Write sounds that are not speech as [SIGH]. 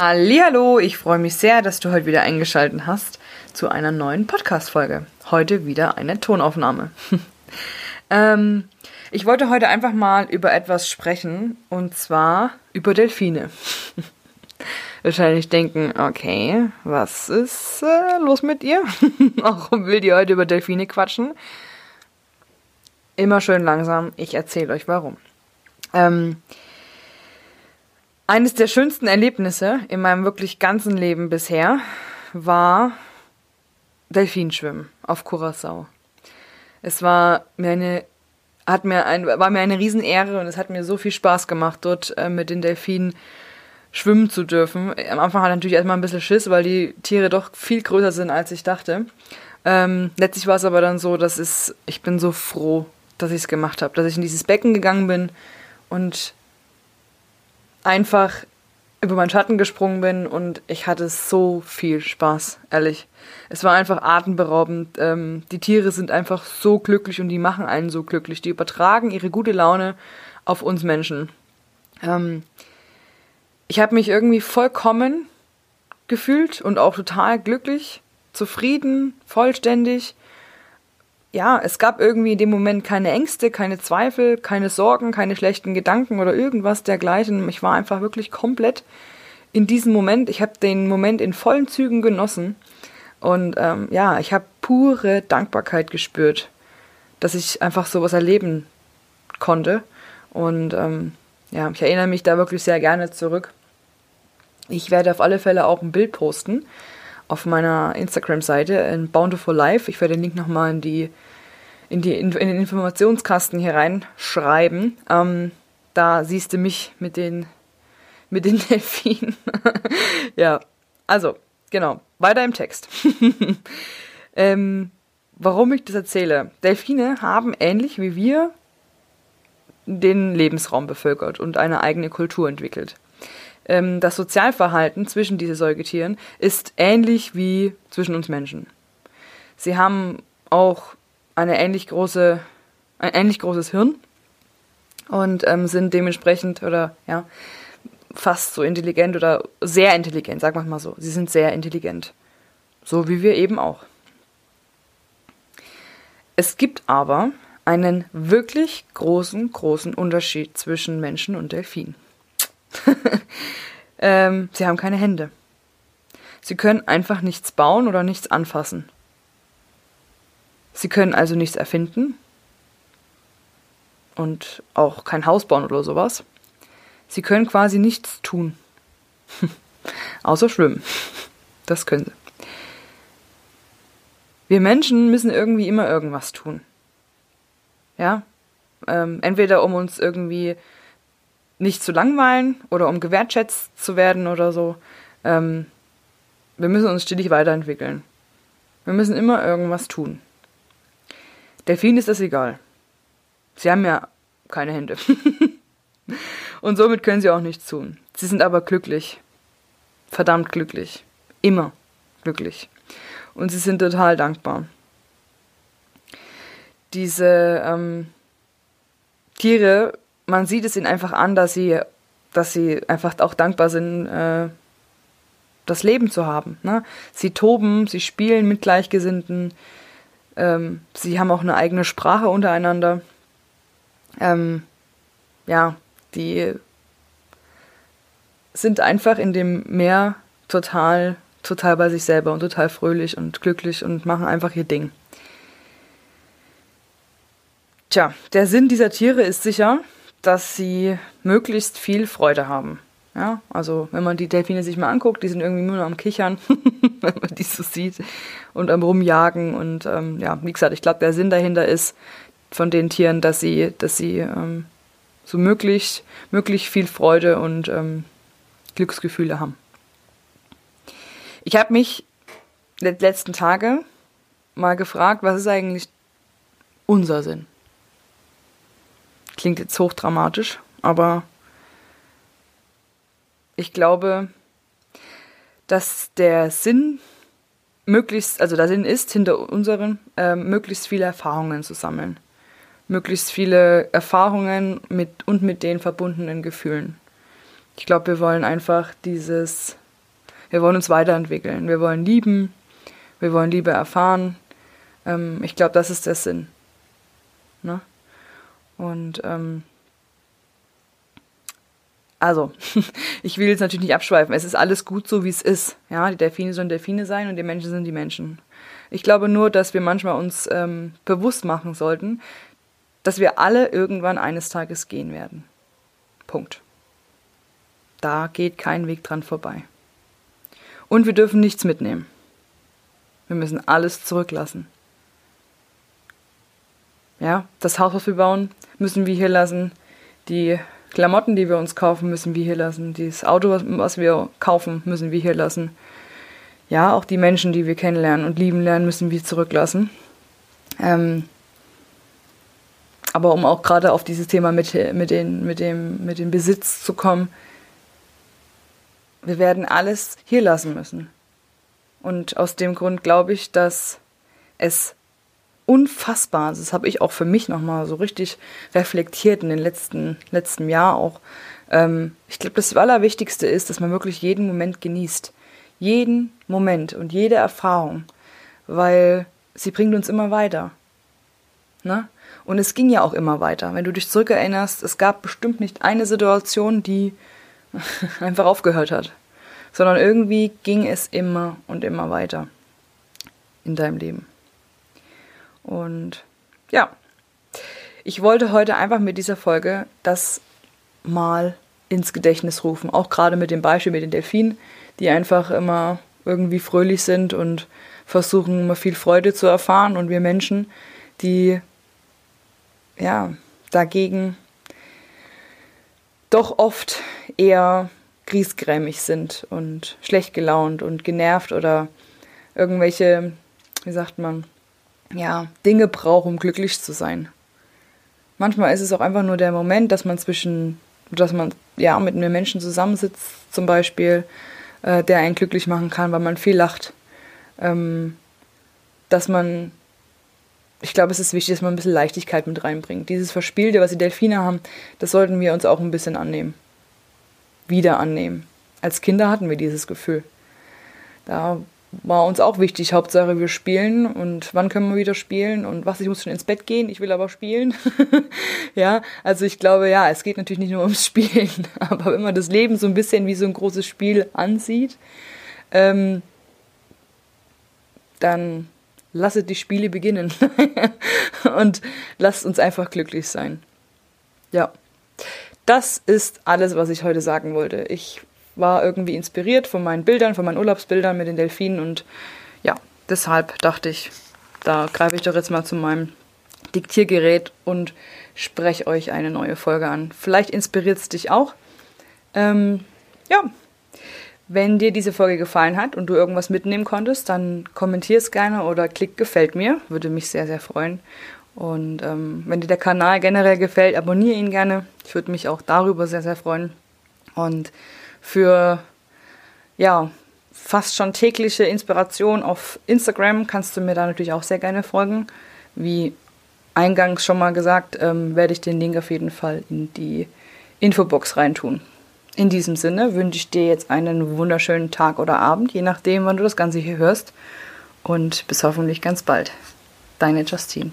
Hallo, ich freue mich sehr, dass du heute wieder eingeschaltet hast zu einer neuen Podcast-Folge. Heute wieder eine Tonaufnahme. [LAUGHS] ähm, ich wollte heute einfach mal über etwas sprechen und zwar über Delfine. [LAUGHS] Wahrscheinlich denken, okay, was ist äh, los mit ihr? [LAUGHS] Warum will die heute über Delfine quatschen? Immer schön langsam, ich erzähle euch warum. Ähm, eines der schönsten Erlebnisse in meinem wirklich ganzen Leben bisher war Delfinschwimmen auf Curacao. Es war mir eine hat mir ein, war mir eine Riesenehre und es hat mir so viel Spaß gemacht, dort äh, mit den Delfinen schwimmen zu dürfen. Am Anfang hat natürlich erstmal ein bisschen Schiss, weil die Tiere doch viel größer sind, als ich dachte. Ähm, letztlich war es aber dann so, dass es, ich bin so froh, dass ich es gemacht habe, dass ich in dieses Becken gegangen bin und einfach über meinen Schatten gesprungen bin und ich hatte so viel Spaß, ehrlich. Es war einfach atemberaubend. Ähm, die Tiere sind einfach so glücklich und die machen einen so glücklich. Die übertragen ihre gute Laune auf uns Menschen. Ähm, ich habe mich irgendwie vollkommen gefühlt und auch total glücklich, zufrieden, vollständig ja, es gab irgendwie in dem Moment keine Ängste, keine Zweifel, keine Sorgen, keine schlechten Gedanken oder irgendwas dergleichen. Ich war einfach wirklich komplett in diesem Moment. Ich habe den Moment in vollen Zügen genossen. Und ähm, ja, ich habe pure Dankbarkeit gespürt, dass ich einfach sowas erleben konnte. Und ähm, ja, ich erinnere mich da wirklich sehr gerne zurück. Ich werde auf alle Fälle auch ein Bild posten auf meiner Instagram-Seite in Bountiful Life. Ich werde den Link nochmal in die in, die, in, den Informationskasten hier reinschreiben. Ähm, da siehst du mich mit den mit den [LAUGHS] Delfinen. [LAUGHS] ja, also, genau, weiter im Text. [LAUGHS] ähm, warum ich das erzähle? Delfine haben ähnlich wie wir den Lebensraum bevölkert und eine eigene Kultur entwickelt ähm, das Sozialverhalten zwischen diesen Säugetieren ist ähnlich wie zwischen uns Menschen. Sie haben auch eine ähnlich große, ein ähnlich großes Hirn und ähm, sind dementsprechend oder ja fast so intelligent oder sehr intelligent, sagen wir mal so. Sie sind sehr intelligent, so wie wir eben auch. Es gibt aber einen wirklich großen, großen Unterschied zwischen Menschen und Delfinen. [LAUGHS] ähm, sie haben keine Hände. Sie können einfach nichts bauen oder nichts anfassen. Sie können also nichts erfinden und auch kein Haus bauen oder sowas. Sie können quasi nichts tun. [LAUGHS] Außer schwimmen. [LAUGHS] Das können sie. Wir Menschen müssen irgendwie immer irgendwas tun. Ja? Ähm, entweder um uns irgendwie nicht zu langweilen oder um gewertschätzt zu werden oder so. Ähm, wir müssen uns stetig weiterentwickeln. Wir müssen immer irgendwas tun. Delfinen ist das egal. Sie haben ja keine Hände. [LAUGHS] Und somit können sie auch nichts tun. Sie sind aber glücklich. Verdammt glücklich. Immer glücklich. Und sie sind total dankbar. Diese ähm, Tiere man sieht es ihnen einfach an, dass sie, dass sie einfach auch dankbar sind, äh, das Leben zu haben. Ne? Sie toben, sie spielen mit Gleichgesinnten, ähm, sie haben auch eine eigene Sprache untereinander. Ähm, ja, die sind einfach in dem Meer total, total bei sich selber und total fröhlich und glücklich und machen einfach ihr Ding. Tja, der Sinn dieser Tiere ist sicher, dass sie möglichst viel Freude haben. Ja, also wenn man die Delfine sich mal anguckt, die sind irgendwie nur am Kichern, [LAUGHS] wenn man die so sieht und am Rumjagen. Und ähm, ja, wie gesagt, ich glaube, der Sinn dahinter ist von den Tieren, dass sie, dass sie ähm, so möglichst, möglichst viel Freude und ähm, Glücksgefühle haben. Ich habe mich die letzten Tage mal gefragt, was ist eigentlich unser Sinn? Klingt jetzt hochdramatisch, aber ich glaube, dass der Sinn möglichst, also der Sinn ist, hinter unseren äh, möglichst viele Erfahrungen zu sammeln. Möglichst viele Erfahrungen mit und mit den verbundenen Gefühlen. Ich glaube, wir wollen einfach dieses Wir wollen uns weiterentwickeln. Wir wollen lieben. Wir wollen Liebe erfahren. Ähm, ich glaube, das ist der Sinn. Ne? Und ähm, also, [LAUGHS] ich will jetzt natürlich nicht abschweifen. Es ist alles gut so, wie es ist. Ja, die Delfine sollen Delfine sein und die Menschen sind die Menschen. Ich glaube nur, dass wir manchmal uns ähm, bewusst machen sollten, dass wir alle irgendwann eines Tages gehen werden. Punkt. Da geht kein Weg dran vorbei. Und wir dürfen nichts mitnehmen. Wir müssen alles zurücklassen. Ja, das Haus, was wir bauen, müssen wir hier lassen. Die Klamotten, die wir uns kaufen, müssen wir hier lassen. Das Auto, was wir kaufen, müssen wir hier lassen. Ja, auch die Menschen, die wir kennenlernen und lieben lernen, müssen wir zurücklassen. Ähm, aber um auch gerade auf dieses Thema mit, mit, den, mit, dem, mit dem Besitz zu kommen, wir werden alles hier lassen müssen. Und aus dem Grund glaube ich, dass es unfassbar, das habe ich auch für mich nochmal so richtig reflektiert in den letzten, letzten Jahr auch. Ähm, ich glaube, das Allerwichtigste ist, dass man wirklich jeden Moment genießt. Jeden Moment und jede Erfahrung, weil sie bringt uns immer weiter. Ne? Und es ging ja auch immer weiter. Wenn du dich zurückerinnerst, es gab bestimmt nicht eine Situation, die [LAUGHS] einfach aufgehört hat, sondern irgendwie ging es immer und immer weiter in deinem Leben. Und ja, ich wollte heute einfach mit dieser Folge das mal ins Gedächtnis rufen. Auch gerade mit dem Beispiel mit den Delfinen, die einfach immer irgendwie fröhlich sind und versuchen immer viel Freude zu erfahren. Und wir Menschen, die ja dagegen doch oft eher griesgrämig sind und schlecht gelaunt und genervt oder irgendwelche, wie sagt man, ja, Dinge braucht, um glücklich zu sein. Manchmal ist es auch einfach nur der Moment, dass man zwischen, dass man ja mit einem Menschen zusammensitzt, zum Beispiel, äh, der einen glücklich machen kann, weil man viel lacht. Ähm, dass man, ich glaube, es ist wichtig, dass man ein bisschen Leichtigkeit mit reinbringt. Dieses Verspielte, was die Delfine haben, das sollten wir uns auch ein bisschen annehmen. Wieder annehmen. Als Kinder hatten wir dieses Gefühl. Da war uns auch wichtig. Hauptsache, wir spielen und wann können wir wieder spielen und was, ich muss schon ins Bett gehen, ich will aber spielen. [LAUGHS] ja, also ich glaube, ja, es geht natürlich nicht nur ums [LAUGHS] Spielen, aber wenn man das Leben so ein bisschen wie so ein großes Spiel ansieht, ähm, dann lasset die Spiele beginnen [LAUGHS] und lasst uns einfach glücklich sein. Ja, das ist alles, was ich heute sagen wollte. Ich war irgendwie inspiriert von meinen Bildern, von meinen Urlaubsbildern mit den Delfinen und ja, deshalb dachte ich, da greife ich doch jetzt mal zu meinem Diktiergerät und spreche euch eine neue Folge an. Vielleicht inspiriert es dich auch. Ähm, ja, wenn dir diese Folge gefallen hat und du irgendwas mitnehmen konntest, dann kommentier es gerne oder klick gefällt mir. Würde mich sehr, sehr freuen. Und ähm, wenn dir der Kanal generell gefällt, abonniere ihn gerne. Ich würde mich auch darüber sehr, sehr freuen. Und für ja, fast schon tägliche Inspiration auf Instagram kannst du mir da natürlich auch sehr gerne folgen. Wie eingangs schon mal gesagt, ähm, werde ich den Link auf jeden Fall in die Infobox reintun. In diesem Sinne wünsche ich dir jetzt einen wunderschönen Tag oder Abend, je nachdem, wann du das Ganze hier hörst. Und bis hoffentlich ganz bald. Deine Justine.